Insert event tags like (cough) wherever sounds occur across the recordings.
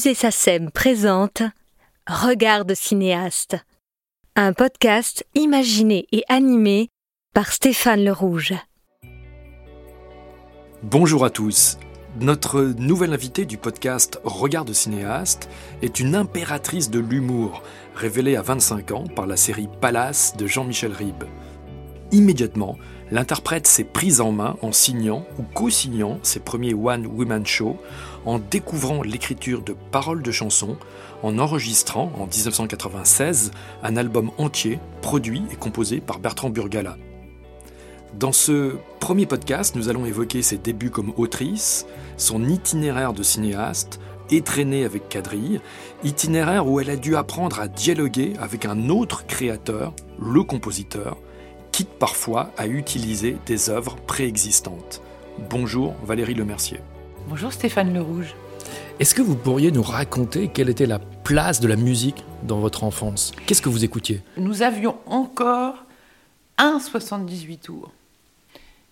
musée SACEM présente Regarde cinéaste, un podcast imaginé et animé par Stéphane Le Rouge. Bonjour à tous. Notre nouvelle invitée du podcast Regarde cinéaste est une impératrice de l'humour, révélée à 25 ans par la série Palace de Jean-Michel Ribes. Immédiatement, l'interprète s'est prise en main en signant ou co-signant ses premiers One Woman Show, en découvrant l'écriture de paroles de chansons, en enregistrant en 1996 un album entier produit et composé par Bertrand Burgala. Dans ce premier podcast, nous allons évoquer ses débuts comme autrice, son itinéraire de cinéaste, étraîné avec quadrille, itinéraire où elle a dû apprendre à dialoguer avec un autre créateur, le compositeur, quitte parfois à utiliser des œuvres préexistantes. Bonjour Valérie Lemercier. Bonjour Stéphane Le Rouge. Est-ce que vous pourriez nous raconter quelle était la place de la musique dans votre enfance? Qu'est-ce que vous écoutiez? Nous avions encore un 78 tours,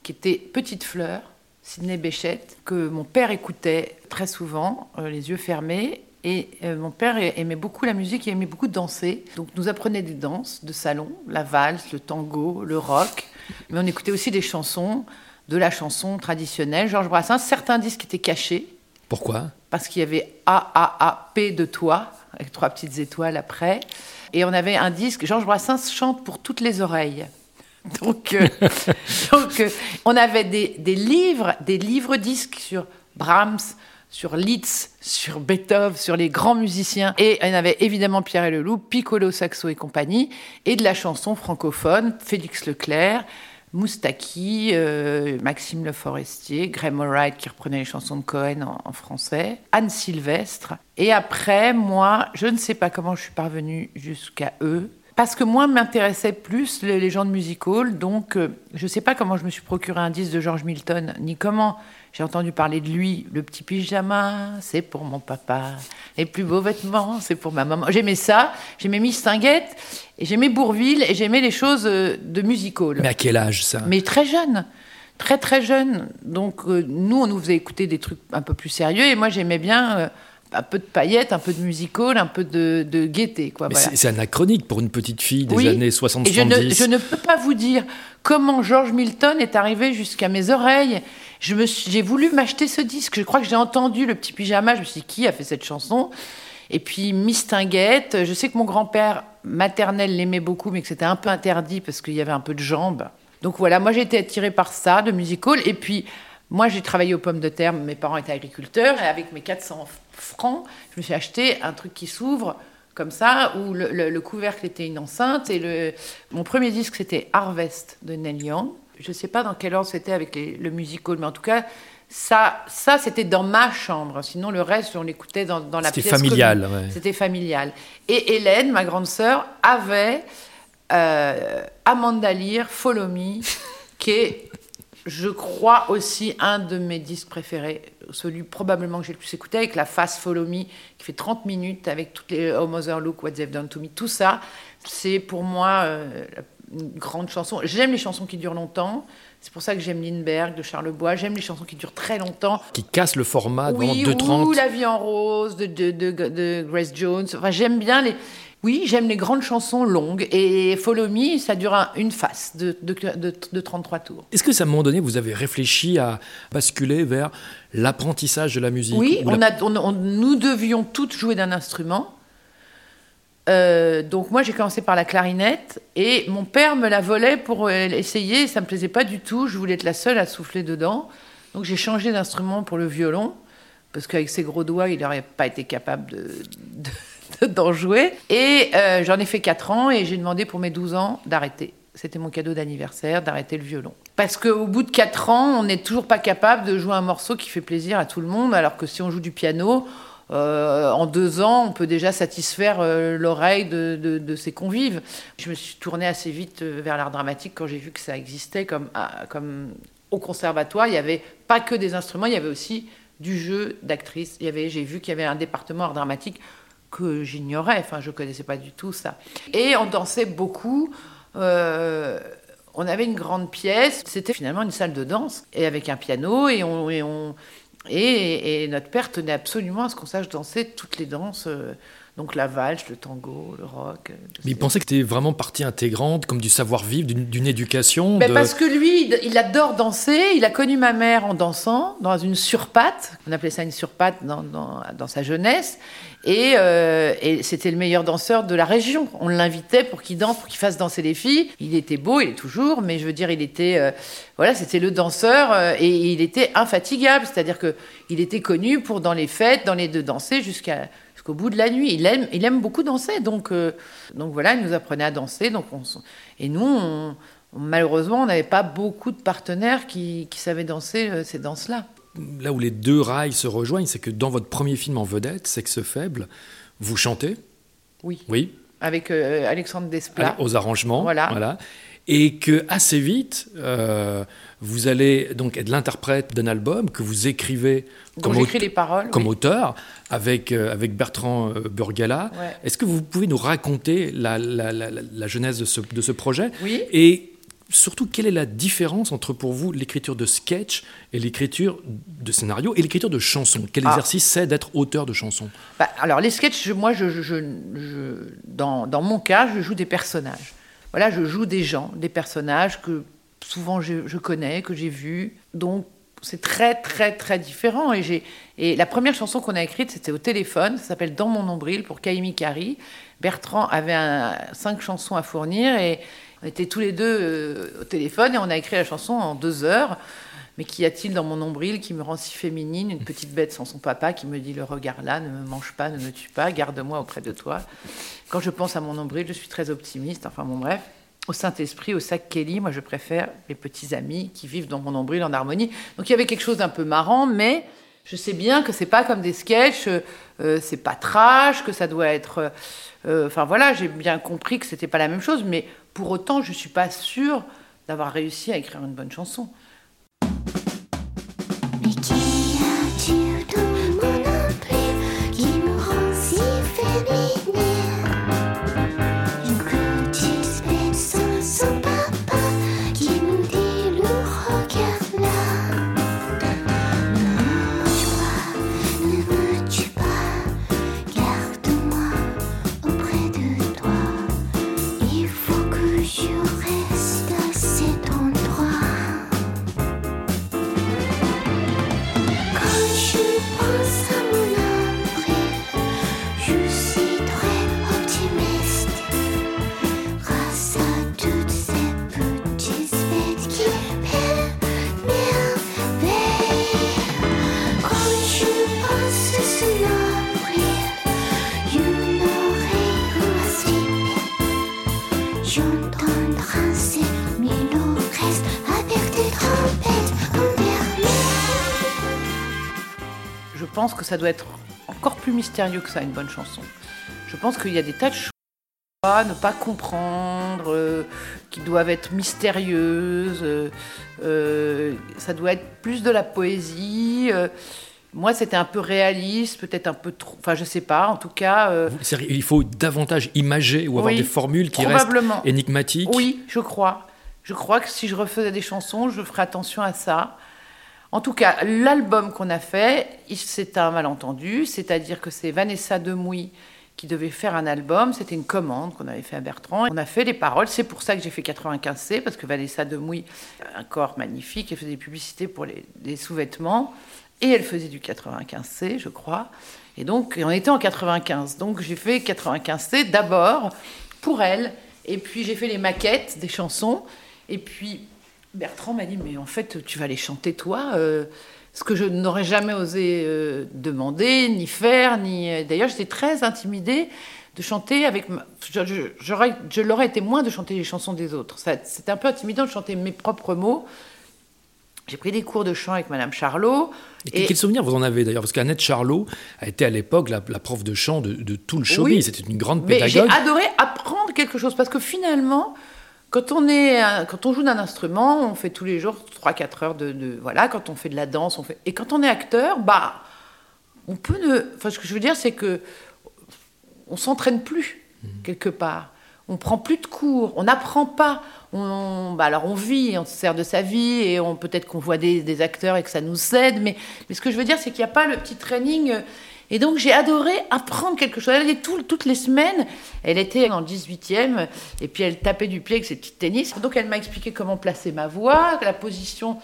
qui était Petite Fleur, Sidney Béchette, que mon père écoutait très souvent, euh, les yeux fermés. Et euh, mon père aimait beaucoup la musique, il aimait beaucoup danser. Donc nous apprenait des danses de salon, la valse, le tango, le rock. Mais on écoutait aussi des chansons de la chanson traditionnelle. Georges Brassens, certains disques étaient cachés. Pourquoi? Parce qu'il y avait A, A, A, P de toi, avec trois petites étoiles après. Et on avait un disque, Georges Brassens chante pour toutes les oreilles. (laughs) Donc, euh, (laughs) donc euh, on avait des, des, livres, des livres disques sur Brahms, sur Liszt, sur Beethoven, sur les grands musiciens. Et on avait évidemment Pierre et Leloup, Piccolo Saxo et compagnie, et de la chanson francophone, Félix Leclerc, Moustaki, euh, Maxime Le Forestier, Graham Wright qui reprenait les chansons de Cohen en, français, Anne Sylvestre. Et après, moi, je ne sais pas comment je suis parvenue jusqu'à eux. Parce que moi m'intéressait plus les, gens de music hall, donc euh, je ne sais pas comment je me suis procuré un disque de George Milton, ni comment j'ai entendu parler de lui, le petit pyjama, c'est pour mon papa. Les plus beaux vêtements, c'est pour ma maman. J'aimais ça, j'aimais Miss Tinguette, et j'aimais Bourville, et j'aimais les choses euh, de musical. Mais à quel âge ça? Mais très jeune, très très jeune. Donc euh, nous, on nous faisait écouter des trucs un peu plus sérieux, et moi j'aimais bien... Euh, un peu de paillettes, un peu de musical, un peu de, de gaieté. Quoi, C'est anachronique pour une petite fille des années 60-70. Je ne, je ne peux pas vous dire comment George Milton est arrivé jusqu'à mes oreilles j'ai voulu m'acheter ce disque. Je crois que j'ai entendu le petit pyjama. Je me suis dit, qui a fait cette chanson? Et puis Miss Tinguette. Je sais que mon grand-père maternel l'aimait beaucoup, mais que c'était un peu interdit parce qu'il y avait un peu de jambes. Donc voilà, moi j'ai été attirée par ça, de musical. Et puis moi j'ai travaillé aux pommes de terre. Mes parents étaient agriculteurs. Et avec mes 400 francs, je me suis acheté un truc qui s'ouvre comme ça, où le, couvercle était une enceinte. Et le, mon premier disque, c'était Harvest de Neil Young je ne sais pas dans quel ordre c'était avec le musical, mais en tout cas, ça, ça c'était dans ma chambre. Sinon, le reste, on l'écoutait dans, dans la pièce. C'était familial. C'était familial. Et Hélène, ma grande sœur, avait euh, Amanda Lear, Follow Me, qui est, je crois, aussi un de mes disques préférés. Celui probablement que j'ai le plus écouté, avec la face Follow Me, qui fait 30 minutes, avec toutes les Oh Mother Look, What They've Done to Me. Tout ça, c'est pour moi euh, une grande chanson. J'aime les chansons qui durent longtemps. C'est pour ça que j'aime Lindbergh de Charlebois. J'aime les chansons qui durent très longtemps. Qui cassent le format dans oui, 2.30. Ou La vie en rose de, de, de, Grace Jones. Enfin, j'aime bien les. Oui, j'aime les grandes chansons longues. Et Follow Me, ça dure une face de, de 33 tours. Est-ce que, à un moment donné, vous avez réfléchi à basculer vers l'apprentissage de la musique Oui, on a, on, nous devions toutes jouer d'un instrument. Euh, donc moi j'ai commencé par la clarinette et mon père me la volait pour essayer, ça me plaisait pas du tout, je voulais être la seule à souffler dedans. Donc j'ai changé d'instrument pour le violon parce qu'avec ses gros doigts il n'aurait pas été capable de, (laughs) d'en jouer. Et euh, j'en ai fait 4 ans et j'ai demandé pour mes 12 ans d'arrêter. C'était mon cadeau d'anniversaire, d'arrêter le violon. Parce qu'au bout de 4 ans, on n'est toujours pas capable de jouer un morceau qui fait plaisir à tout le monde, alors que si on joue du piano, euh, en deux ans, on peut déjà satisfaire euh, l'oreille de, ses convives. Je me suis tournée assez vite vers l'art dramatique quand j'ai vu que ça existait comme, ah, comme au conservatoire. Il n'y avait pas que des instruments, il y avait aussi du jeu d'actrice. Il y avait, j'ai vu qu'il y avait un département art dramatique que j'ignorais. Enfin, je connaissais pas du tout ça. Et on dansait beaucoup. on avait une grande pièce. C'était finalement une salle de danse et avec un piano et on Et, et notre père tenait absolument à ce qu'on sache danser toutes les danses. euh, donc la valse, le tango, le rock. euh, Mais il pensait que c'était vraiment partie intégrante, comme du savoir-vivre, d'une éducation. Ben, de- Parce que lui, il- il adore danser. Il a connu ma mère en dansant dans une surpatte. On appelait ça une surpatte dans, dans, dans sa jeunesse. Et, euh, et c'était le meilleur danseur de la région. On l'invitait pour qu'il danse, pour qu'il fasse danser les filles. Il était beau, il est toujours, mais je veux dire, il était, euh, voilà, c'était le danseur euh, et il était infatigable. C'est-à-dire que il était connu pour dans les fêtes, dans les deux danser jusqu'à jusqu'au bout de la nuit. Il aime, il aime beaucoup danser, donc, euh, donc voilà, il nous apprenait à danser. Donc on, et nous, on- malheureusement, on n'avait pas beaucoup de partenaires qui, qui savaient danser euh, ces danses-là. Là où les deux rails se rejoignent, c'est que dans votre premier film en vedette, Sexe faible, vous chantez, Oui. oui, Avec euh, Alexandre Desplat. aux arrangements, Voilà. Et que assez vite, euh, vous allez donc être l'interprète d'un album que vous écrivez comme, j'écris aute- les paroles. comme oui. auteur avec, euh, avec Bertrand euh, Burgala. Ouais. Est-ce que vous pouvez nous raconter la, la- la- genèse de ce, de ce projet Oui. Et surtout, quelle est la différence entre pour vous l'écriture de sketch et l'écriture de scénario et l'écriture de chansons Quel Ah. exercice c'est d'être auteur de chansons Bah, alors, les sketchs, moi, je- je- je- dans, dans mon cas, je joue des personnages. Je joue des gens, des personnages que souvent je, connais, que j'ai vus. Donc, c'est très, très, très différent. Et, et la première chanson qu'on a écrite, c'était au téléphone. Ça s'appelle Dans mon nombril pour Kaimi Kari. Bertrand avait cinq chansons à fournir et on était tous les deux euh, au téléphone et on a écrit la chanson en deux heures. Mais qu'y a-t-il dans mon nombril qui me rend si féminine? Une petite bête sans son papa qui me dit le regard là, ne me mange pas, ne me tue pas, garde-moi auprès de toi. Quand je pense à mon nombril, je suis très optimiste. Enfin bon, bref. Au Saint-Esprit, au sac Kelly, moi je préfère les petits amis qui vivent dans mon nombril en harmonie. Donc il y avait quelque chose d'un peu marrant, mais je sais bien que c'est pas comme des sketchs, euh, c'est pas trash, que ça doit être. euh, Enfin voilà, j'ai bien compris que c'était pas la même chose, mais pour autant, je suis pas sûre d'avoir réussi à écrire une bonne chanson. Ça doit être encore plus mystérieux que ça, une bonne chanson. Je pense qu'il y a des tas de choses à ne pas comprendre, euh, qui doivent être mystérieuses. euh, euh, ça doit être plus de la poésie. moi, c'était un peu réaliste, peut-être un peu trop. Enfin, je sais pas. En tout cas, Il faut davantage imager ou avoir Oui, des formules qui restent énigmatiques. Oui, je crois. Je crois que si je refaisais des chansons, je ferais attention à ça. En tout cas, l'album qu'on a fait, c'est un malentendu, c'est-à-dire que c'est Vanessa Demouy qui devait faire un album. C'était une commande qu'on avait fait à Bertrand. On a fait les paroles. C'est pour ça que j'ai fait 95C, parce que Vanessa Demouy, un corps magnifique, elle faisait des publicités pour les, les sous-vêtements. Et elle faisait du 95C, je crois. Et donc, on était en 95. Donc, j'ai fait 95C d'abord pour elle. Et puis, j'ai fait les maquettes des chansons. Et puis, Bertrand m'a dit, mais en fait, tu vas les chanter toi euh, Ce que je n'aurais jamais osé euh, demander, ni faire, ni... euh, D'ailleurs, j'étais très intimidée de chanter avec... ma- Je, je, j'aurais- je l'aurais été moins de chanter les chansons des autres. C'était un peu intimidant de chanter mes propres mots. J'ai pris des cours de chant avec Madame Charlot. Et quel souvenir vous en avez d'ailleurs? Parce qu'Annette Charlot a été à l'époque la, la prof de chant de, de tout le showbiz. Oui. C'était une grande Mais j'ai pédagogue. adoré apprendre quelque chose parce que finalement, quand on, est, quand on joue d'un instrument, on fait tous les jours 3-4 heures de, de- Voilà, quand on fait de la danse, on fait. Et quand on est acteur, bah. On peut ne. Enfin, ce que je veux dire, c'est que. On s'entraîne plus, quelque part. on prend plus de cours, on n'apprend pas. On, bah alors on vit, on se sert de sa vie et on peut-être qu'on voit des, des acteurs et que ça nous aide, mais, mais ce que je veux dire, c'est qu'il n'y a pas le petit training. Et donc j'ai adoré apprendre quelque chose. Elle allait tout- toutes les semaines, elle était en 18e et puis elle tapait du pied avec ses petits tennis. Donc elle m'a expliqué comment placer ma voix, la position.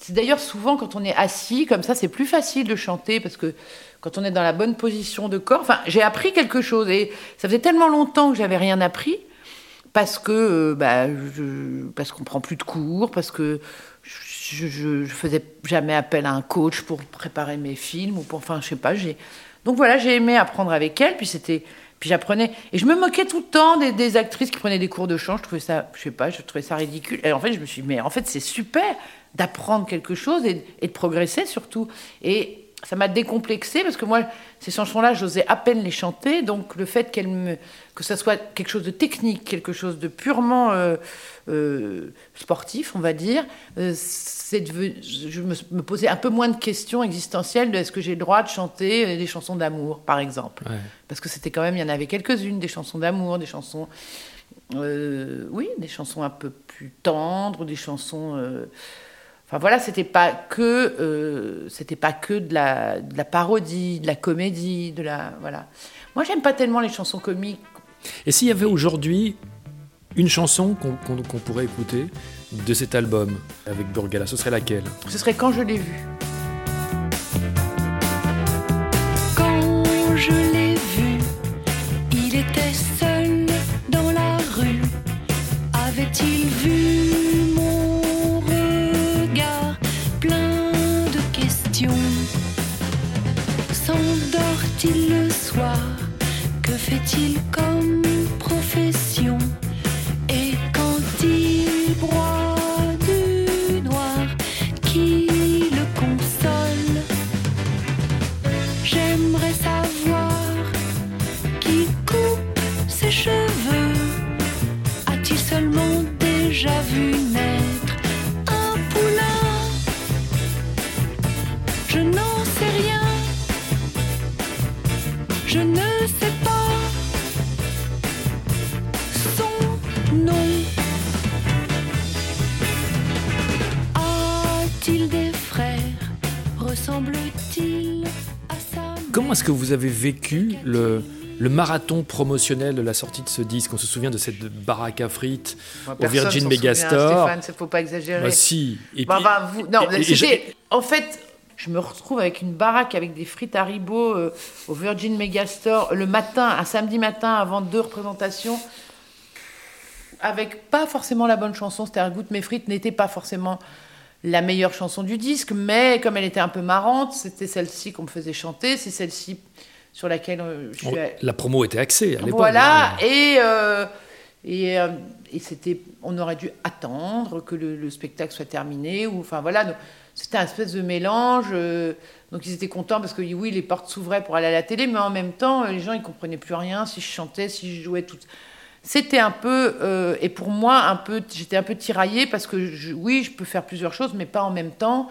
C'est d'ailleurs souvent quand on est assis comme ça, c'est plus facile de chanter parce que quand on est dans la bonne position de corps. Enfin, j'ai appris quelque chose et ça faisait tellement longtemps que j'avais rien appris parce que euh, bah, parce qu'on prend plus de cours, parce que je, faisais jamais appel à un coach pour préparer mes films ou pour, enfin, je sais pas. J'ai donc voilà, j'ai aimé apprendre avec elle. Puis c'était, puis j'apprenais et je me moquais tout le temps des, des actrices qui prenaient des cours de chant. Je trouvais ça, je sais pas, je trouvais ça ridicule. Et en fait, je me suis dit, mais en fait, c'est super d'apprendre quelque chose et, et de progresser surtout. Et ça m'a décomplexé parce que moi, ces chansons-là, j'osais à peine les chanter. Donc le fait qu'elles me, que ça soit quelque chose de technique, quelque chose de purement euh, euh, sportif, on va dire, euh, c'est devenu- je me, me posais un peu moins de questions existentielles de est-ce que j'ai le droit de chanter des chansons d'amour, par exemple. Ouais. Parce que c'était quand même, il y en avait quelques-unes, des chansons d'amour, des chansons, euh, oui, des chansons un peu plus tendres, des chansons. Enfin voilà, c'était pas que, euh, c'était pas que de la, de la parodie, de la comédie, de la, voilà. Moi, j'aime pas tellement les chansons comiques. Et s'il y avait aujourd'hui une chanson qu'on pourrait écouter de cet album avec Burgala, ce serait laquelle? Ce serait quand je l'ai vu. Le soir Que fait-il comme profession? Et quand il broie est-ce que vous avez vécu le, le marathon promotionnel de la sortie de ce disque On se souvient de cette baraque à frites Moi, au Virgin Megastore. Stéphane, il faut pas exagérer. Bah si. Et Bah, puis- bah, vous- non, et- en fait, je me retrouve avec une baraque avec des frites Haribo euh, au Virgin Megastore le matin, un samedi matin avant deux représentations, avec pas forcément la bonne chanson. C'est-à-dire, Goûte mes frites n'était pas forcément la meilleure chanson du disque, mais comme elle était un peu marrante, c'était celle-ci qu'on me faisait chanter, c'est celle-ci sur laquelle euh, je suis. on- la promo était axée à l'époque. Voilà, et, euh, et, euh, et c'était, on aurait dû attendre que le, le spectacle soit terminé, ou enfin voilà, c'était un espèce de mélange. euh, donc ils étaient contents parce que oui, les portes s'ouvraient pour aller à la télé, mais en même temps, les gens ils comprenaient plus rien si je chantais, si je jouais tout. C'était un peu, euh, et pour moi, un peu, j'étais un peu tiraillée parce que je- oui, je peux faire plusieurs choses, mais pas en même temps.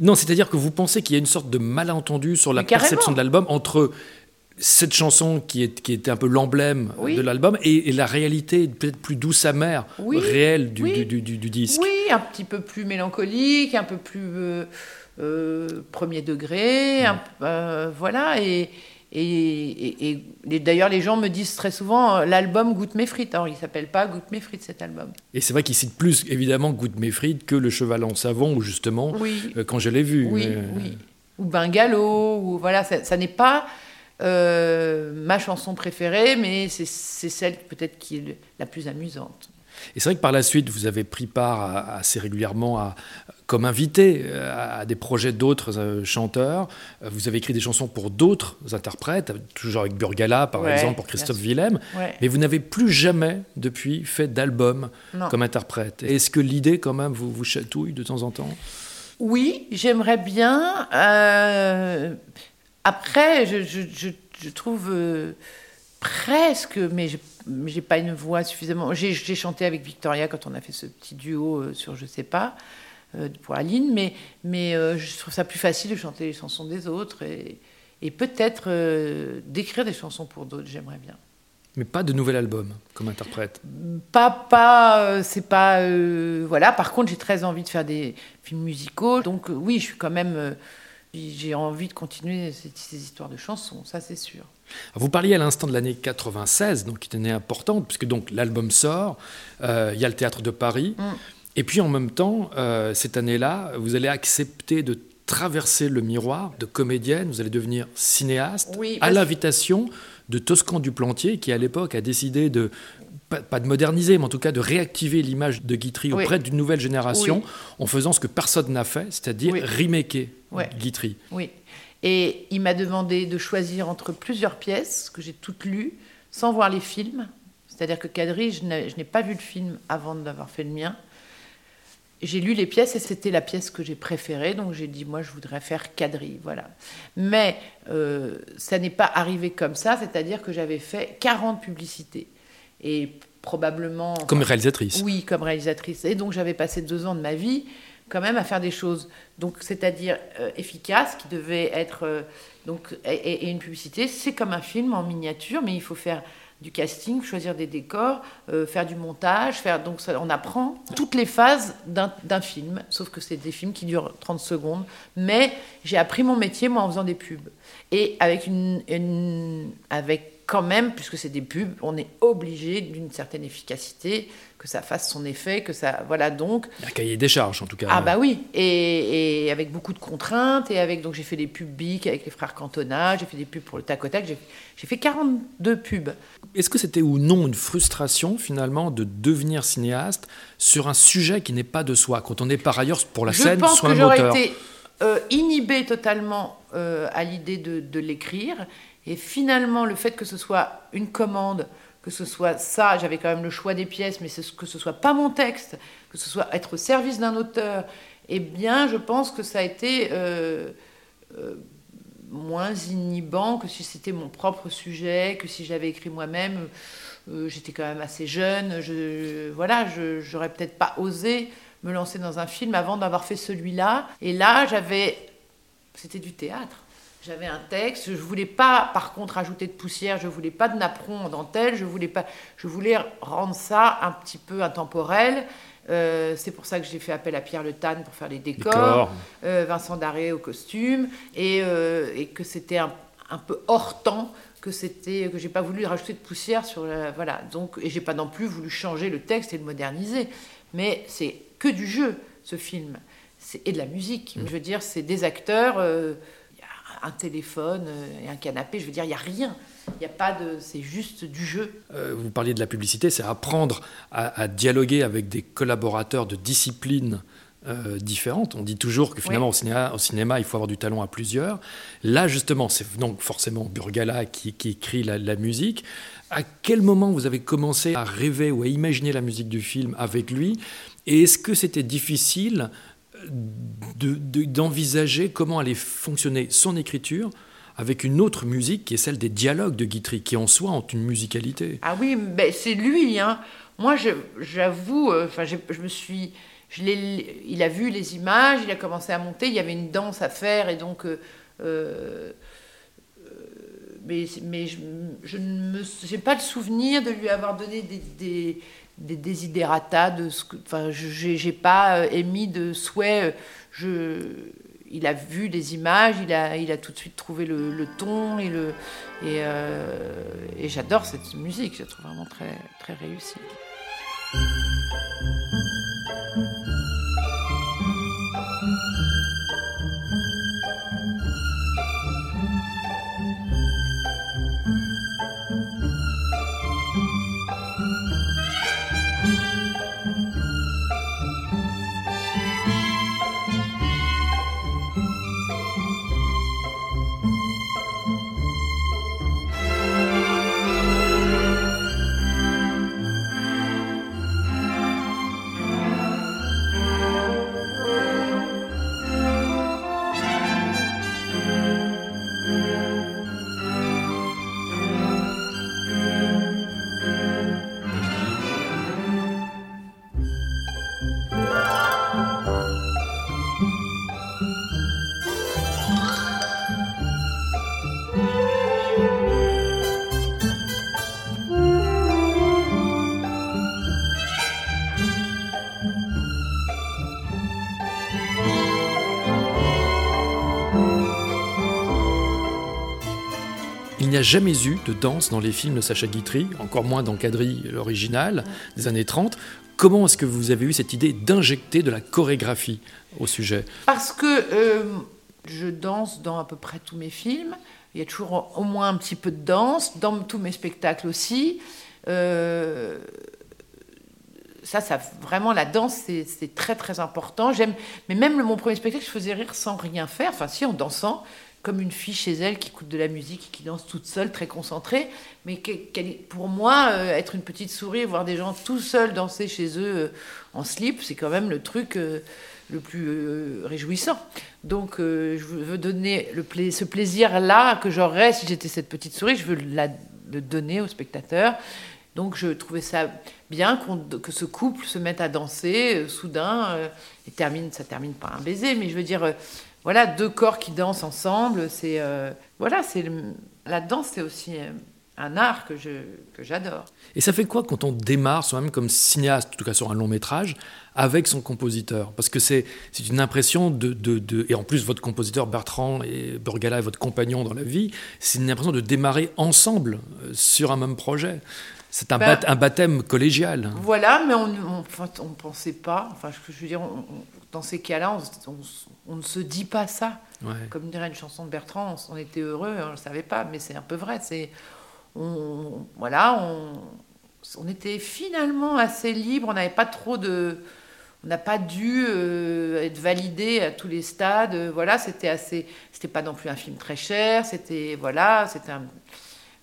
Non, c'est-à-dire que vous pensez qu'il y a une sorte de malentendu sur la perception de l'album entre cette chanson qui, est, qui était un peu l'emblème Oui. de l'album et, et la réalité peut-être plus douce amère, Oui. réelle du, Oui. du, du- du- du disque. Oui, un petit peu plus mélancolique, un peu plus euh, euh, premier degré, un- euh, voilà. Et, et, et- et- et d'ailleurs, les gens me disent très souvent euh, l'album Goûte mes frites. Alors, il s'appelle pas Goûte mes frites cet album. Et c'est vrai qu'il cite plus évidemment Goûte mes frites que Le Cheval en savon ou justement Oui. euh, quand je l'ai vu. Oui, Mais, oui. Ou Bungalow, ou voilà, ça, ça n'est pas euh, ma chanson préférée, mais c'est celle peut-être qui est le- la plus amusante. Et c'est vrai que par la suite, vous avez pris part assez régulièrement à- comme invité euh, à, des projets d'autres euh, chanteurs. Euh, Vous avez écrit des chansons pour d'autres interprètes, toujours avec Burgala par Ouais, exemple, pour Christophe. Willem. Ouais. Mais vous n'avez plus jamais depuis fait d'album comme interprète. Est-ce que l'idée quand même vous, vous chatouille de temps en temps? Oui, j'aimerais bien. euh, après, je, je- je- je trouve euh, presque, mais j'ai pas une voix suffisamment. J'ai chanté avec Victoria quand on a fait ce petit duo euh, sur Je sais pas pour Aline, mais, mais euh, je trouve ça plus facile de chanter les chansons des autres et, et peut-être euh, d'écrire des chansons pour d'autres. J'aimerais bien. Mais pas de nouvel album comme interprète. Pas, pas, euh, c'est pas, euh, voilà. Par contre, j'ai très envie de faire des films musicaux. Donc euh, oui, je suis quand même, euh, j'ai envie de continuer ces, ces histoires de chansons, ça c'est sûr. Vous parliez à l'instant de l'année 96, donc qui est une année importante, puisque donc l'album sort, euh, il y a le théâtre de Paris, Mm. Et puis en même temps, euh, cette année-là, vous allez accepter de traverser le miroir de comédienne, vous allez devenir cinéaste, Oui, à l'invitation de Toscan Duplantier, qui à l'époque a décidé de pas, pas de moderniser, mais en tout cas de réactiver l'image de Guitry Oui. auprès d'une nouvelle génération, Oui. en faisant ce que personne n'a fait, c'est-à-dire remaker. Guitry. Oui. Et il m'a demandé de choisir entre plusieurs pièces que j'ai toutes lues sans voir les films. C'est-à-dire que n'ai je n'ai pas vu le film avant d'avoir fait le mien. J'ai lu les pièces et c'était la pièce que j'ai préférée, donc j'ai dit moi je voudrais faire Kadri, voilà. Mais euh, ça n'est pas arrivé comme ça, c'est-à-dire que j'avais fait 40 publicités et probablement Comme réalisatrice. oui, comme réalisatrice. Et donc j'avais passé deux ans de ma vie quand même à faire des choses, donc c'est-à-dire euh, efficaces, qui devaient être euh, donc et une publicité, c'est comme un film en miniature, mais il faut faire du casting, choisir des décors, euh, faire du montage, faire donc ça, on apprend toutes les phases d'un film, sauf que c'est des films qui durent 30 secondes. Mais j'ai appris mon métier moi en faisant des pubs et avec une, une- avec quand même, puisque c'est des pubs, on est obligé d'une certaine efficacité, que ça fasse son effet, que ça. Voilà donc. Un cahier des charges, en tout cas. Ah bah oui, et, et avec beaucoup de contraintes, et avec. Donc j'ai fait des pubs BIC avec les frères Cantona, j'ai fait des pubs pour le tac au tac, j'ai fait 42 pubs. Est-ce que c'était ou non une frustration finalement de devenir cinéaste sur un sujet qui n'est pas de soi, quand on est par ailleurs pour la Je scène pense soit que un j'aurais été euh, inhibée totalement euh, à l'idée de, de l'écrire. Et finalement, le fait que ce soit une commande, que ce soit ça, j'avais quand même le choix des pièces, mais que ce soit pas mon texte, que ce soit être au service d'un auteur, eh bien, je pense que ça a été euh, euh, moins inhibant que si c'était mon propre sujet, que si j'avais écrit moi-même. Euh, J'étais quand même assez jeune. Je, voilà, je j'aurais peut-être pas osé me lancer dans un film avant d'avoir fait celui-là. Et là, j'avais, c'était du théâtre. J'avais un texte. Je voulais pas, par contre, ajouter de poussière. Je voulais pas de napperon en dentelle. Je voulais pas. Je voulais rendre ça un petit peu intemporel. Euh, c'est pour ça que j'ai fait appel à Pierre Le Tan pour faire les décors, euh, Vincent Daré au costume, et, euh, et que c'était un, un peu hors temps, que c'était que j'ai pas voulu rajouter de poussière sur la, voilà. Donc et j'ai pas non plus voulu changer le texte et le moderniser. Mais c'est que du jeu ce film, c'est et de la musique. Je veux dire, c'est des acteurs. Un téléphone euh, et un canapé. Je veux dire, il y a rien. Il y a pas de. C'est juste du jeu. Euh, vous parliez de la publicité, c'est apprendre à, à dialoguer avec des collaborateurs de disciplines euh, différentes. On dit toujours que finalement Oui. au, cinéma, au cinéma, il faut avoir du talent à plusieurs. Là, justement, c'est donc forcément Burgala qui, qui écrit la, la musique. À quel moment vous avez commencé à rêver ou à imaginer la musique du film avec lui? Et est-ce que c'était difficile de- de- d'envisager comment allait fonctionner son écriture avec une autre musique qui est celle des dialogues de Guitry, qui en soi ont une musicalité Ah oui, ben c'est lui. Hein. Moi, j'avoue, euh, enfin, je me suis, il a vu les images, il a commencé à monter. Il y avait une danse à faire et donc, euh, euh, mais, je, j'ai pas le souvenir de lui avoir donné des, des, des desiderata de ce que, enfin, j'ai pas euh, émis de souhait. euh, Je, il a vu des images, il a, il a tout de suite trouvé le, ton et le, et, euh, et j'adore cette musique, je trouve vraiment très, très réussie. Jamais eu de danse dans les films de Sacha Guitry, encore moins dans Quadrille, l'original, des années 30. Comment est-ce que vous avez eu cette idée d'injecter de la chorégraphie au sujet? Parce que euh, je danse dans à peu près tous mes films. Il y a toujours au moins un petit peu de danse, dans tous mes spectacles aussi. Euh, ça, ça, vraiment, la danse, c'est très, très important. J'aime, mais même le- mon premier spectacle, je faisais rire sans rien faire. Enfin, si, en dansant, comme une fille chez elle qui écoute de la musique et qui danse toute seule, très concentrée. Mais pour moi, euh, être une petite souris, voir des gens tout seuls danser chez eux euh, en slip, c'est quand même le truc euh, le plus réjouissant. Donc, je veux donner ce plaisir-là que j'aurais si j'étais cette petite souris, je veux le donner aux spectateurs. Donc, je trouvais ça bien que ce couple se mette à danser soudain euh, et termine, ça termine par un baiser, mais je veux dire, voilà, deux corps qui dansent ensemble, c'est euh, voilà, c'est la danse, c'est aussi euh, un art que je que j'adore. Et ça fait quoi quand on démarre soi-même comme cinéaste, en tout cas sur un long métrage, avec son compositeur? Parce que c'est c'est une impression de, de- de- Et en plus, votre compositeur Bertrand et Burgala est votre compagnon dans la vie, c'est une impression de démarrer ensemble euh, sur un même projet. C'est un, Ben- bat- un baptême collégial. Voilà, mais on on pensait pas. Enfin, je, je veux dire, on- on- dans ces cas-là, on, ne se dit pas ça. Ouais. Comme dirait une chanson de Bertrand, on, était heureux, on ne le savait pas, mais c'est un peu vrai. C'est, on, voilà, on, on était finalement assez libre. On n'avait pas trop de, on n'a pas dû euh, être validé à tous les stades. Euh, Voilà, c'était assez, c'était pas non plus un film très cher. C'était voilà, c'était un,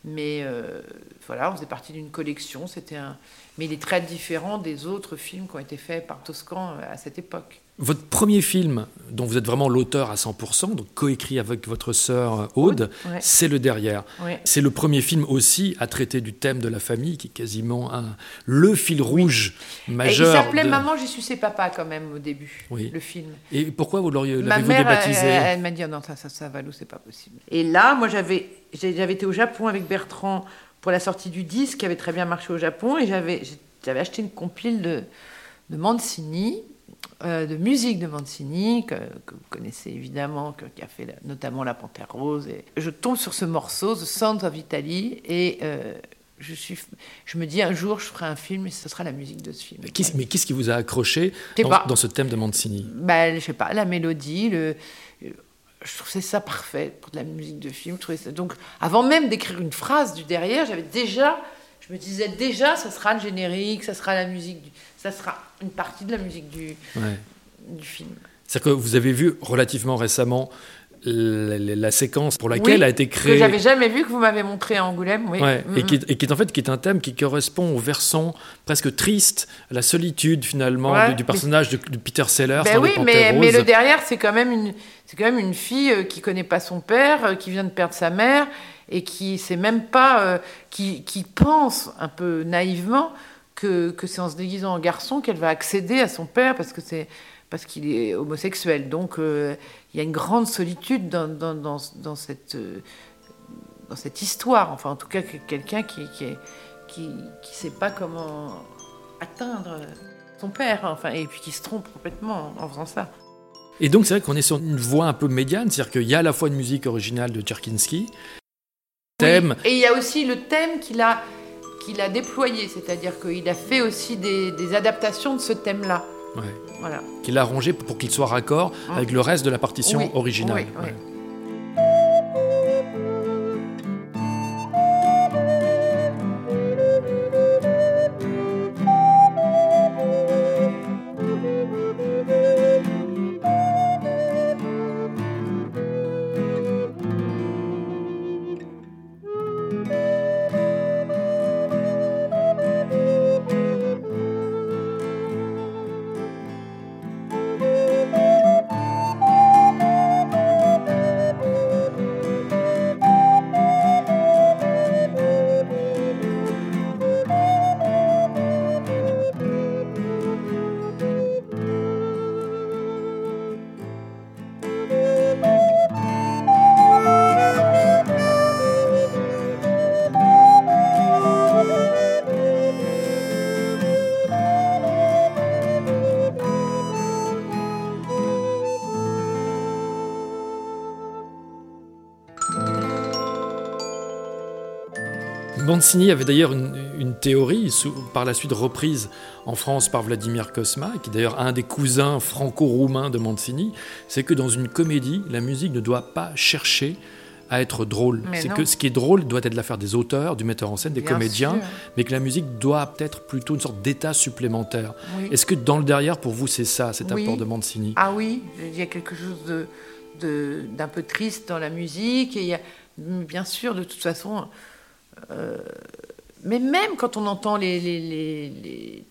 mais euh, voilà, on faisait partie d'une collection. C'était un, mais il est très différent des autres films qui ont été faits par Toscan euh, à cette époque. Votre premier film, dont vous êtes vraiment l'auteur à 100%, donc coécrit avec votre sœur euh, Aude, Ouais. c'est Le Derrière. Ouais. C'est le premier film aussi à traiter du thème de la famille, qui est quasiment un, le fil rouge Et il majeur. s'appelait de- Maman, j'ai sucé papa quand même au début, Oui. le film. Et pourquoi vous l'auriez- Ma l'avez-vous mère, débaptisé elle, elle m'a dit oh non, ça, ça, ça, Valou, c'est pas possible. Et là, moi, j'avais été au Japon avec Bertrand pour la sortie du disque, qui avait très bien marché au Japon, et j'avais, j'avais acheté une compile de, de Mancini, euh, de musique de Mancini, que, que vous connaissez évidemment, que- qui a fait la- notamment La Panthère Rose. Et je tombe sur ce morceau, The Sound of Italy, et euh, je, suis, je me dis un jour, je ferai un film et ce sera la musique de ce film. Qu'est-ce- Mais qu'est-ce qui vous a accroché dans ce thème de Mancini? Bah, je sais pas, la mélodie, le, je trouvais ça parfait pour de la musique de film. Je trouvais ça- donc, avant même d'écrire une phrase du derrière, j'avais déjà, je me disais déjà, ça sera le générique, ça sera la musique, du- ça sera une partie de la musique du, Ouais. du film. C'est-à-dire que vous avez vu relativement récemment la, la- la séquence pour laquelle Oui, a été Que créée. j'avais jamais vu, que vous m'avez montré à Angoulême. Oui. Ouais, et, qui est, et qui est en fait qui est un thème qui correspond au versant presque triste, la solitude finalement Ouais, du, du personnage de, de Peter Sellers Ben oui, mais, mais le derrière, c'est quand même une, c'est quand même une fille euh, qui connaît pas son père, euh, qui vient de perdre sa mère et qui sait même pas, euh, qui, qui pense un peu naïvement que, que c'est en se déguisant en garçon qu'elle va accéder à son père parce que c'est parce qu'il est homosexuel. Donc euh, il y a une grande solitude dans, dans, dans, dans cette euh, dans cette histoire. Enfin, en tout cas, que- quelqu'un qui qui est- qui qui sait pas comment atteindre son père, enfin, et puis qui se trompe complètement en faisant ça. Et donc c'est vrai qu'on est sur une voie un peu médiane, c'est-à-dire qu'il y a à la fois une musique originale de Tcherkinsky, thème, Oui. Et il y a aussi le thème qu'il a, qu'il a déployé, c'est-à-dire qu'il a fait aussi des, des adaptations de ce thème-là. Ouais, Voilà. qu'il a arrangé pour qu'il soit raccord avec le reste de la partition Oui, originale. oui, oui. Mancini avait d'ailleurs une, une théorie, sous- par la suite reprise en France par Vladimir Kosma, qui est d'ailleurs un des cousins franco-roumains de Mancini, c'est que dans une comédie, la musique ne doit pas chercher à être drôle. C'est que ce qui est drôle doit être l'affaire des auteurs, du metteur en scène, des Bien comédiens, sûr. mais que la musique doit peut-être plutôt une sorte d'état supplémentaire. Oui. Est-ce que dans le derrière, pour vous, c'est ça, cet Oui. apport de Mancini? Ah oui, il y a quelque chose de, de- d'un peu triste dans la musique. Et il y a, bien sûr, de toute façon, euh, mais même quand on entend les, les, les, les-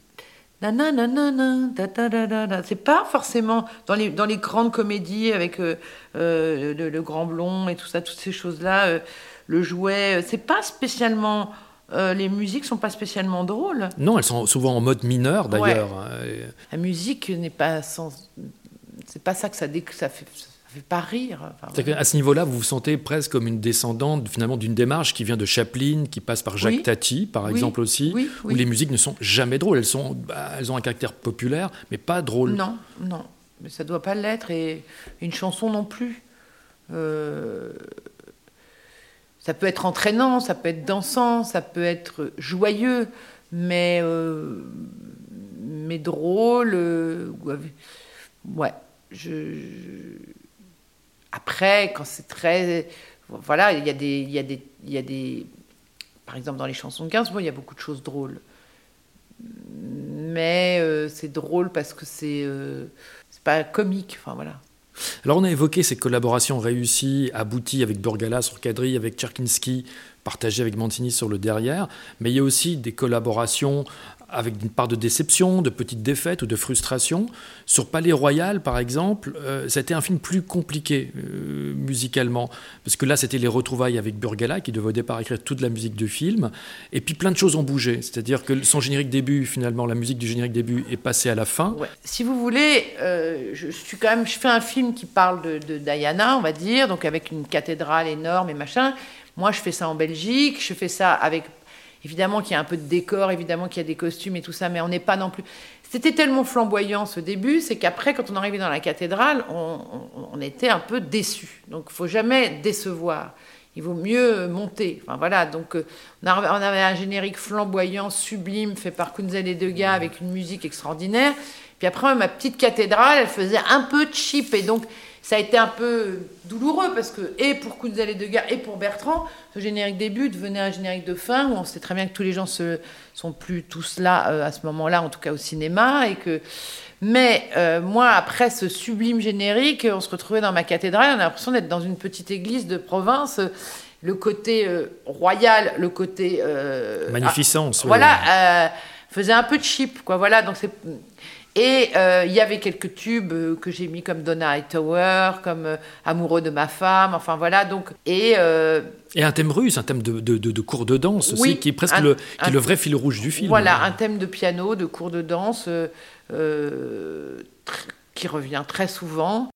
c'est pas forcément dans les, dans les grandes comédies avec euh, euh, le, le grand blond et tout ça, toutes ces choses-là, euh, le jouet, c'est pas spécialement. les musiques sont pas spécialement drôles. Non, elles sont souvent en mode mineur d'ailleurs. et- La musique n'est pas sans. C'est pas ça que ça, dé... ça fait. Fait pas rire. Enfin, qu'à ce niveau-là, vous vous sentez presque comme une descendante finalement d'une démarche qui vient de Chaplin, qui passe par Jacques Oui. Tati, par Oui. exemple aussi, Oui, où les musiques ne sont jamais drôles. Elles, sont, bah, elles ont un caractère populaire, mais pas drôle. Non, non. Mais ça doit pas l'être. Et une chanson non plus. Euh, Ça peut être entraînant, ça peut être dansant, ça peut être joyeux, mais, euh, mais drôle. euh, Ouais. Je... je- Après, quand c'est très. Voilà, il y a des. Il y a des, y a des... Par exemple, dans les chansons de Gainsbourg, il y a beaucoup de choses drôles. Mais euh, c'est drôle parce que c'est. euh, c'est pas comique. Enfin, voilà. Alors on a évoqué ces collaborations réussies, abouties avec Burgala sur quadrille, avec Tcherkinski, partagées avec Mancini sur le derrière, mais il y a aussi des collaborations avec une part de déception, de petites défaites ou de frustration. Sur Palais Royal, par exemple, euh, ça un film plus compliqué euh, musicalement, parce que là, c'était les retrouvailles avec Burgala, qui devait au départ écrire toute la musique du film, et puis plein de choses ont bougé. C'est-à-dire que son générique début, finalement, la musique du générique début est passée à la fin. Si vous voulez, euh, je, je suis quand même, je fais un film qui parle de, de Diana, on va dire, donc avec une cathédrale énorme et machin. Moi, je fais ça en Belgique, je fais ça avec, évidemment qu'il y a un peu de décor, évidemment qu'il y a des costumes et tout ça, mais on n'est pas non plus. C'était tellement flamboyant ce début, c'est qu'après, quand on arrivait dans la cathédrale, on, on- on était un peu déçus. Donc, il faut jamais décevoir. Il vaut mieux monter. Enfin voilà, donc euh, on avait un générique flamboyant, sublime, fait par Kunzel et Degas avec une musique extraordinaire. Puis après, ma petite cathédrale, elle faisait un peu cheap. Et donc, ça a été un peu douloureux parce que, et pour Kunzel et Degas et pour Bertrand, ce générique début devenait un générique de fin où on sait très bien que tous les gens se, sont plus tous là euh, à ce moment-là, en tout cas au cinéma. Et que, mais euh, moi, après ce sublime générique, on se retrouvait dans ma cathédrale, on a l'impression d'être dans une petite église de province. Le côté euh, royal, le côté euh, Magnificence. oui. voilà, euh, faisait un peu de cheap, quoi. Voilà, donc c'est. Et euh, il y avait quelques tubes euh, que j'ai mis comme Donna Hightower, comme euh, Amoureux de ma femme, enfin voilà, donc. Et euh, Et un thème russe, un thème de, de, de- de cours de danse aussi, qui est presque un- le, qui est le vrai fil rouge du film. voilà, un thème de piano, de cours de danse, euh, euh, qui revient très souvent.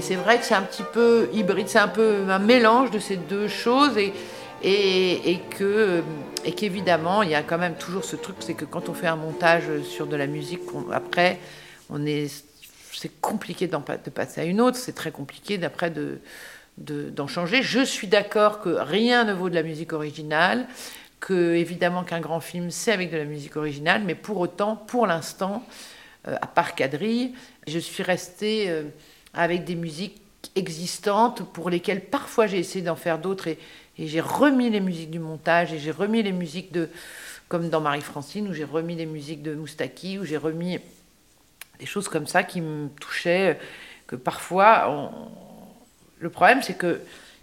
C'est vrai que c'est un petit peu hybride, c'est un peu un mélange de ces deux choses et, que qu'évidemment il y a quand même toujours ce truc, c'est que quand on fait un montage sur de la musique, après on est c'est compliqué de passer à une autre, c'est très compliqué d'après de- d'en changer. Je suis d'accord que rien ne vaut de la musique originale, que évidemment qu'un grand film c'est avec de la musique originale, mais pour autant, pour l'instant, euh, à part quadrille, je suis restée euh, avec des musiques existantes pour lesquelles parfois j'ai essayé d'en faire d'autres et, j'ai remis les musiques du montage et j'ai remis les musiques de comme dans Marie-Francine où j'ai remis les musiques de Moustaki où j'ai remis des choses comme ça qui me touchaient que parfois le problème c'est que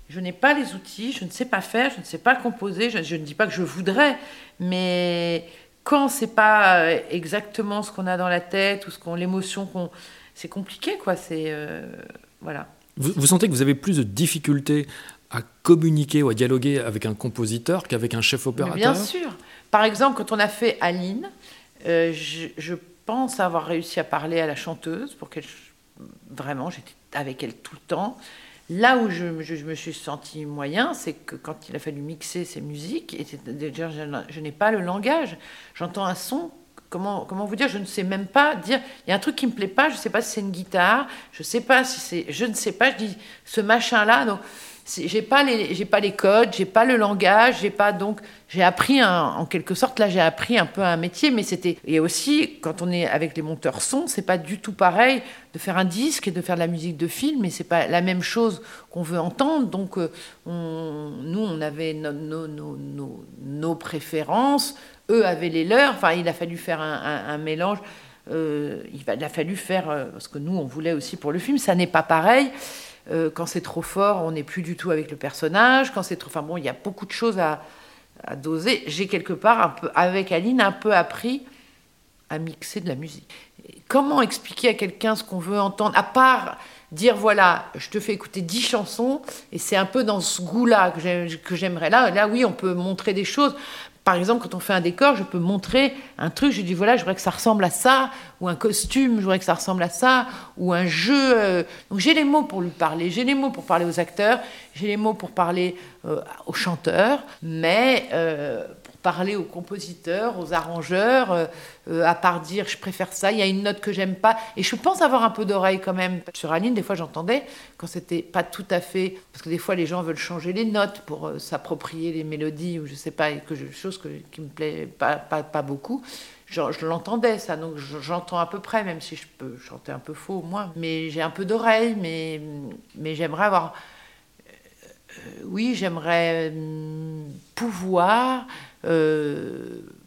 Je n'ai pas les outils, je ne sais pas faire, je ne sais pas composer. Je, je ne dis pas que je voudrais, mais quand c'est pas exactement ce qu'on a dans la tête ou ce qu'on, l'émotion qu'on, c'est compliqué, quoi. C'est euh, voilà. Vous, vous sentez que vous avez plus de difficultés à communiquer ou à dialoguer avec un compositeur qu'avec un chef Mais opérateur? bien sûr. Par exemple, quand on a fait Aline, euh, je, je pense avoir réussi à parler à la chanteuse pour qu'elle. Vraiment, j'étais avec elle tout le temps. Là où je, je- je me suis sentie moyen, c'est que quand il a fallu mixer ces musiques, et déjà, je n'ai pas le langage. J'entends un son. Comment, comment vous dire Je ne sais même pas dire. Il y a un truc qui me plaît pas. Je ne sais pas si c'est une guitare. Je sais pas si c'est. Je ne sais pas. Je dis ce machin-là. Donc, j'ai pas les, j'ai pas les codes. J'ai pas le langage. J'ai pas donc. J'ai appris un- en quelque sorte. Là, j'ai appris un peu un métier, mais c'était. Et aussi, quand on est avec les monteurs son, c'est pas du tout pareil de faire un disque et de faire de la musique de film, mais c'est pas la même chose qu'on veut entendre. Donc, euh, nous, on avait no- no- no- no- nos préférences, eux avaient les leurs. Enfin, il a fallu faire un, mélange. Euh, il, a fallu faire, euh, parce que nous, on voulait aussi pour le film, ça n'est pas pareil. Euh, quand c'est trop fort, on n'est plus du tout avec le personnage. Quand c'est trop, enfin bon, il y a beaucoup de choses à, doser. J'ai quelque part, un peu, avec Aline, un peu appris à mixer de la musique. Comment expliquer à quelqu'un ce qu'on veut entendre, à part dire voilà, je te fais écouter dix chansons, et c'est un peu dans ce goût-là que j'aimerais. Là, là, oui, on peut montrer des choses. Par exemple, quand on fait un décor, je peux montrer un truc, je dis voilà, je voudrais que ça ressemble à ça, ou un costume, je voudrais que ça ressemble à ça, ou un jeu. euh. Donc j'ai les mots pour lui parler, j'ai les mots pour parler aux acteurs, j'ai les mots pour parler euh, aux chanteurs, mais euh, parler aux compositeurs, aux arrangeurs, euh, euh, à part dire je préfère ça, il y a une note que j'aime pas. Et je pense avoir un peu d'oreille quand même. Sur Aline, des fois j'entendais quand c'était pas tout à fait. Parce que des fois les gens veulent changer les notes pour euh, s'approprier les mélodies ou je sais pas, que je, chose que, qui me plaît pas, pas, beaucoup. Je, l'entendais ça, donc je- j'entends à peu près, même si je peux chanter un peu faux moi. Mais j'ai un peu d'oreille, mais, mais j'aimerais avoir. oui, j'aimerais euh, pouvoir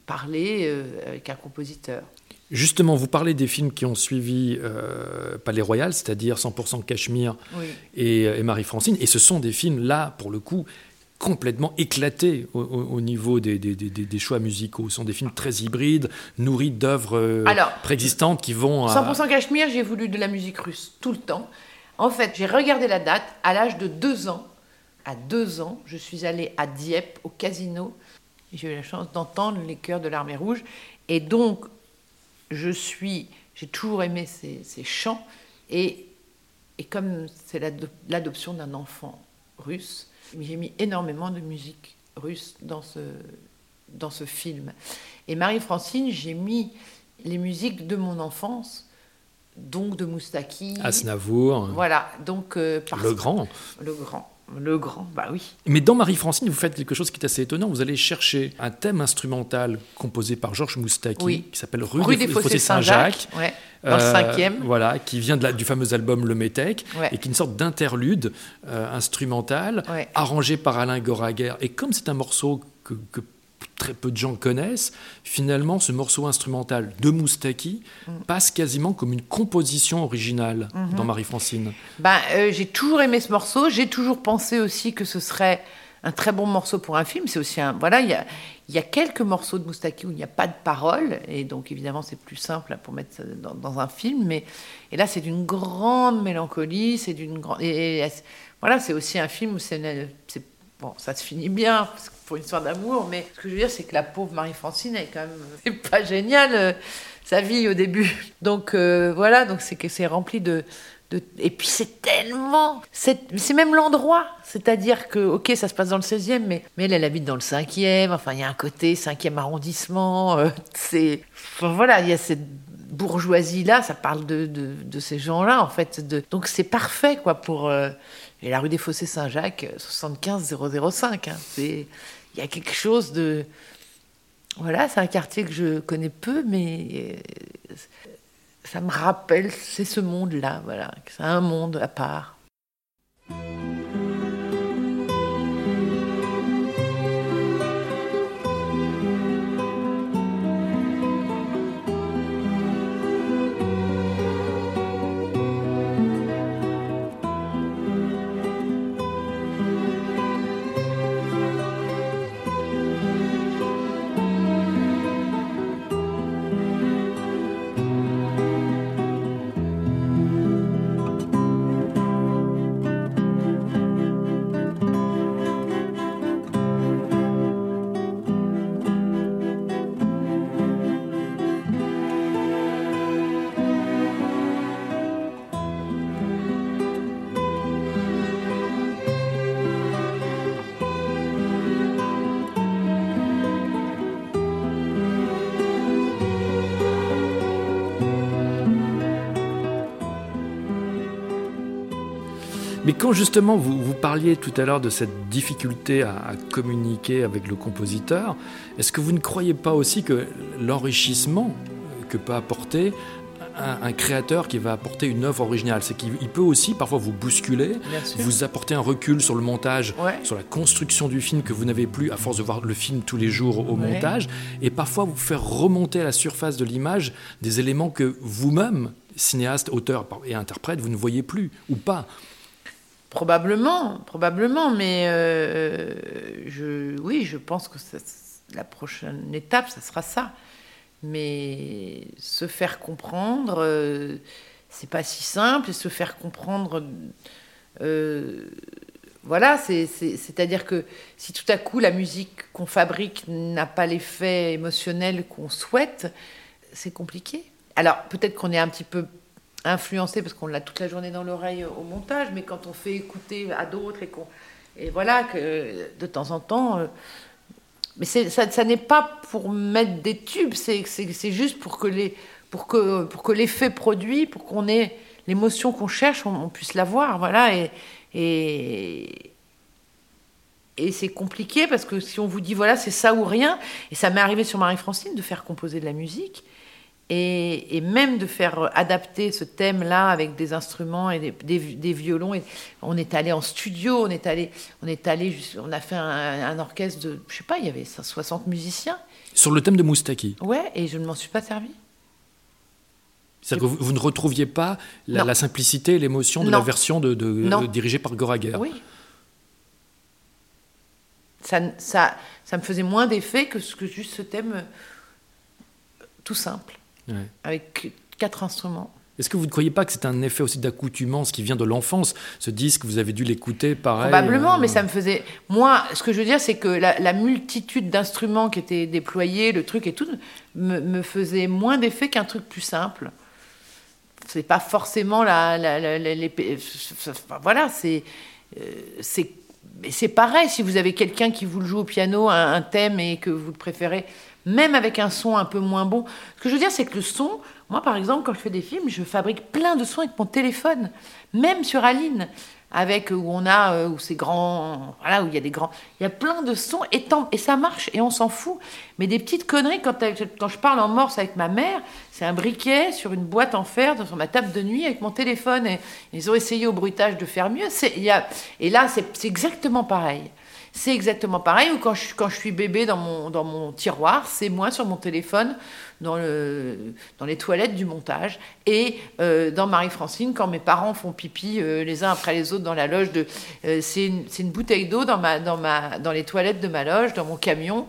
parler euh, avec un compositeur. Justement, vous parlez des films qui ont suivi euh, Palais Royal, c'est-à-dire 100% Cachemire Oui. et, et Marie-Francine, et ce sont des films, là, pour le coup, complètement éclatés au, au- au niveau des, des- des- des- des choix musicaux. Ce sont des films très hybrides, nourris d'œuvres euh, préexistantes qui vont à... 100% Cachemire, j'ai voulu de la musique russe tout le temps. En fait, j'ai regardé la date à l'âge de deux ans. À deux ans, je suis allée à Dieppe, au casino. J'ai eu la chance d'entendre les chœurs de l'armée rouge. Et donc, je suis, j'ai toujours aimé ces, ces chants. Et, et comme c'est l'ado- l'adoption d'un enfant russe, j'ai mis énormément de musique russe dans ce, dans ce film. Et Marie-Francine, j'ai mis les musiques de mon enfance, donc de Moustaki. Aznavour, Voilà, donc. euh, parce- le grand. Le grand. Le grand, bah oui. Mais dans Marie-Francine, vous faites quelque chose qui est assez étonnant. Vous allez chercher un thème instrumental composé par Georges Moustaki, Oui. qui s'appelle Rue, Rue des, des Fossés Saint-Jacques. Ouais, dans le Euh, cinquième. Voilà, qui vient de la- du fameux album Le Métèque, Ouais. et qui est une sorte d'interlude euh, instrumental, Ouais. arrangé par Alain Goraguer. Et comme c'est un morceau que, que très peu de gens connaissent, finalement, ce morceau instrumental de Moustaki Mm. passe quasiment comme une composition originale Mm-hmm. dans Marie-Francine. Ben, euh, j'ai toujours aimé ce morceau. J'ai toujours pensé aussi que ce serait un très bon morceau pour un film. C'est aussi un. Voilà, il y a, il y a quelques morceaux de Moustaki où il n'y a pas de paroles. Et donc, évidemment, c'est plus simple pour mettre ça dans, dans un film. Mais, et là, c'est d'une grande mélancolie. C'est d'une grande. Et, et- voilà, c'est aussi un film où c'est. Bon, ça se finit bien pour une histoire d'amour, mais ce que je veux dire, c'est que la pauvre Marie-Francine, elle est quand même. (laughs) C'est pas génial, euh, sa vie au début. Donc, euh, voilà, donc c'est que c'est rempli de, Et puis c'est tellement. C'est même l'endroit. C'est-à-dire que, ok, ça se passe dans le 16e, mais, mais elle, elle habite dans le 5e. Enfin, il y a un côté 5e arrondissement. euh, c'est. Enfin, voilà, il y a cette bourgeoisie-là. Ça parle de, de, de ces gens-là, en fait. De... Donc c'est parfait, quoi, pour. Euh, Et la rue des Fossés Saint-Jacques, 75 005. hein, c'est. Il y a quelque chose de. Voilà, c'est un quartier que je connais peu, mais euh, ça me rappelle, c'est ce monde-là, voilà. C'est un monde à part. Quand justement vous, vous parliez tout à l'heure de cette difficulté à, à communiquer avec le compositeur, est-ce que vous ne croyez pas aussi que l'enrichissement que peut apporter un, un créateur qui va apporter une œuvre originale, c'est qu'il il peut aussi parfois vous bousculer, vous apporter un recul sur le montage, Ouais. sur la construction du film que vous n'avez plus à force de voir le film tous les jours au Ouais. montage, et parfois vous faire remonter à la surface de l'image des éléments que vous-même, cinéaste, auteur et interprète, vous ne voyez plus ou pas. Probablement, probablement, mais euh, je, oui, je pense que la prochaine étape, ça sera ça. Mais se faire comprendre, euh, c'est pas si simple, se faire comprendre, euh, voilà, c'est- c'est- c'est-à-dire que si tout à coup la musique qu'on fabrique n'a pas l'effet émotionnel qu'on souhaite, c'est compliqué. Alors peut-être qu'on est un petit peu influencé parce qu'on l'a toute la journée dans l'oreille au montage, mais quand on fait écouter à d'autres et qu'on et voilà que de temps en temps, euh, mais ça, ça n'est pas pour mettre des tubes, c'est juste pour que les pour que pour que l'effet produit, pour qu'on ait l'émotion qu'on cherche, on, on puisse l'avoir, voilà et et et c'est compliqué parce que si on vous dit voilà c'est ça ou rien, et ça m'est arrivé sur Marie-Francine de faire composer de la musique et, et même de faire adapter ce thème-là avec des instruments et des, des, des violons. Et on est allé en studio, on est allé, on est allé, on a fait un, un orchestre de, je sais pas, il y avait 60 musiciens. Sur le thème de Moustaki, Ouais, et je ne m'en suis pas servi. c'est-à-dire que vous, vous ne retrouviez pas la, simplicité et l'émotion de la version de, euh, dirigée par Goraguer. Oui. Ça, ça, ça me faisait moins d'effet que juste ce thème euh, tout simple, Ouais. avec quatre instruments. Est-ce que vous ne croyez pas que c'est un effet aussi d'accoutumance qui vient de l'enfance Ce disque, vous avez dû l'écouter pareil Probablement, euh, mais ça me faisait. Moi, ce que je veux dire, c'est que la, la multitude d'instruments qui étaient déployés, le truc et tout, me, me faisait moins d'effet qu'un truc plus simple. C'est pas forcément la. la- la- la- les- enfin, voilà, c'est. euh, c'est pareil, si vous avez quelqu'un qui vous le joue au piano, un, un thème, et que vous le préférez, même avec un son un peu moins bon. Ce que je veux dire, c'est que le son, moi par exemple, quand je fais des films, je fabrique plein de sons avec mon téléphone, même sur Aline, avec où on a, euh, où c'est grand, voilà, où il y a des grands. Il y a plein de sons, et, tant- et ça marche, et on s'en fout. Mais des petites conneries, quand, je parle en morse avec ma mère, c'est un briquet sur une boîte en fer sur ma table de nuit avec mon téléphone. Et, ils ont essayé au bruitage de faire mieux. Y a, et là, c'est exactement pareil. C'est exactement pareil. Ou quand je, suis bébé dans mon, dans mon tiroir, c'est moi sur mon téléphone dans, dans les toilettes du montage. Et euh, dans Marie-Francine, quand mes parents font pipi euh, les uns après les autres dans la loge, de, euh, c'est une, bouteille d'eau dans, ma, dans, ma, dans les toilettes de ma loge, dans mon camion.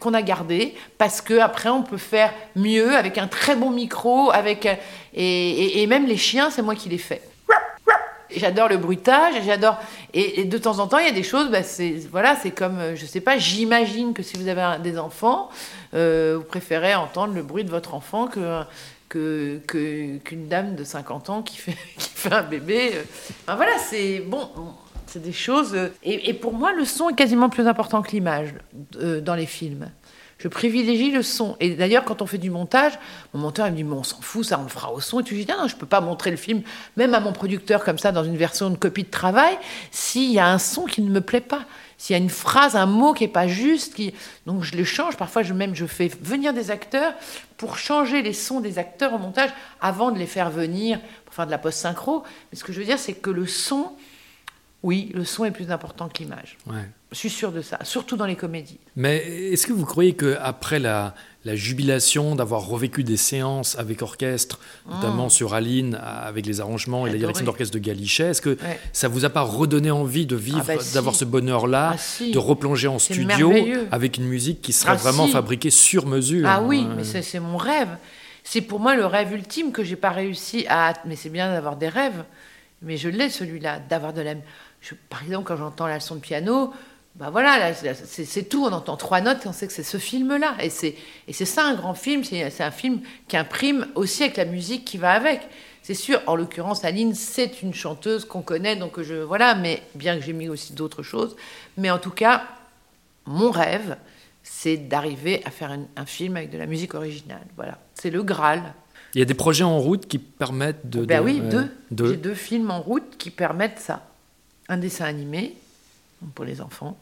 qu'on a gardé parce que après on peut faire mieux avec un très bon micro avec et- et même les chiens c'est moi qui les fais J'adore le bruitage, j'adore. Et, de temps en temps, il y a des choses, bah, c'est voilà, comme, euh, je sais pas, j'imagine que si vous avez des enfants, euh, vous préférez entendre le bruit de votre enfant que qu'une dame de 50 ans qui fait, (laughs) qui fait un bébé. euh. Enfin, voilà, c'est bon, c'est des choses. Et, pour moi, le son est quasiment plus important que l'image dans les films. Je privilégie le son. Et d'ailleurs, quand on fait du montage, mon monteur il me dit Mais on s'en fout, ça on le fera au son. Et tu dis Ah non, je peux pas montrer le film, même à mon producteur comme ça, dans une version de copie de travail, s'il y a un son qui ne me plaît pas. S'il y a une phrase, un mot qui est pas juste, qui... donc je le change. Parfois, je même je fais venir des acteurs pour changer les sons des acteurs au montage avant de les faire venir pour faire de la post synchro. Mais ce que je veux dire, c'est que le son, oui, le son est plus important que l'image. Je suis sûre de ça, surtout dans les comédies. Mais est-ce que vous croyez qu'après la, la jubilation d'avoir revécu des séances avec orchestre, notamment sur Aline, avec les arrangements et la direction d'orchestre de Galichet, est-ce que Ouais. ça vous a pas redonné envie de vivre, Ah bah si. d'avoir ce bonheur-là, Ah si. de replonger en studio avec une musique qui serait Ah vraiment si. fabriquée sur mesure Ah oui, Ouais. mais c'est c'est mon rêve. C'est pour moi le rêve ultime que j'ai pas réussi à. Mais c'est bien d'avoir des rêves, mais je l'ai celui-là, d'avoir de la. je- Par exemple, quand j'entends la leçon de piano, bah voilà, là, c'est- tout. On entend trois notes et on sait que c'est ce film-là. Et c'est ça un grand film. C'est un film qui imprime aussi avec la musique qui va avec. C'est sûr. En l'occurrence, Aline, c'est une chanteuse qu'on connaît, donc je voilà. Mais bien que j'ai mis aussi d'autres choses, mais en tout cas, mon rêve, c'est d'arriver à faire un, un film avec de la musique originale. Voilà, c'est le Graal. Il y a des projets en route qui permettent de... ben de- oui, deux. de- J'ai deux films en route qui permettent ça. un dessin animé pour les enfants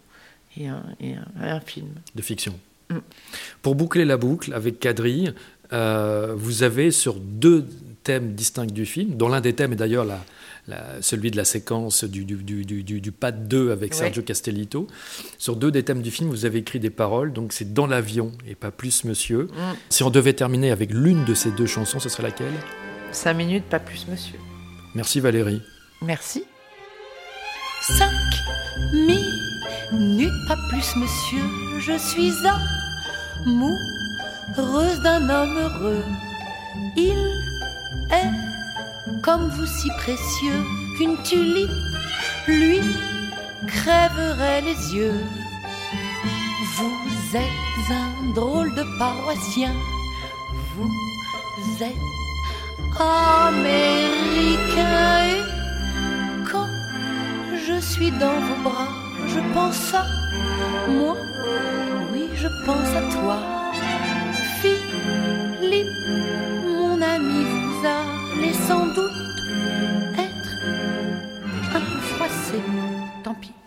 et un, et un- un film. de fiction. Mm. Pour boucler la boucle avec Quadrille, euh, vous avez sur deux thèmes distincts du film, dont l'un des thèmes est d'ailleurs la- la- celui de la séquence du, du, du, du, du- du pas de deux avec Ouais. Sergio Castellito. Sur deux des thèmes du film, vous avez écrit des paroles, donc c'est dans l'avion et pas plus monsieur. Mm. Si on devait terminer avec l'une de ces deux chansons, ce serait laquelle? Cinq minutes, pas plus, monsieur. Merci Valérie. Merci. Cinq minutes, pas plus, monsieur. Je suis amoureuse d'un homme heureux. Il est comme vous si précieux qu'une tulipe lui crèverait les yeux. Vous êtes un drôle de paroissien. Vous êtes américain je suis dans vos bras, je pense à moi, oui, je pense à toi. Philippe, mon ami, vous allez sans doute être un peu froissé, tant pis.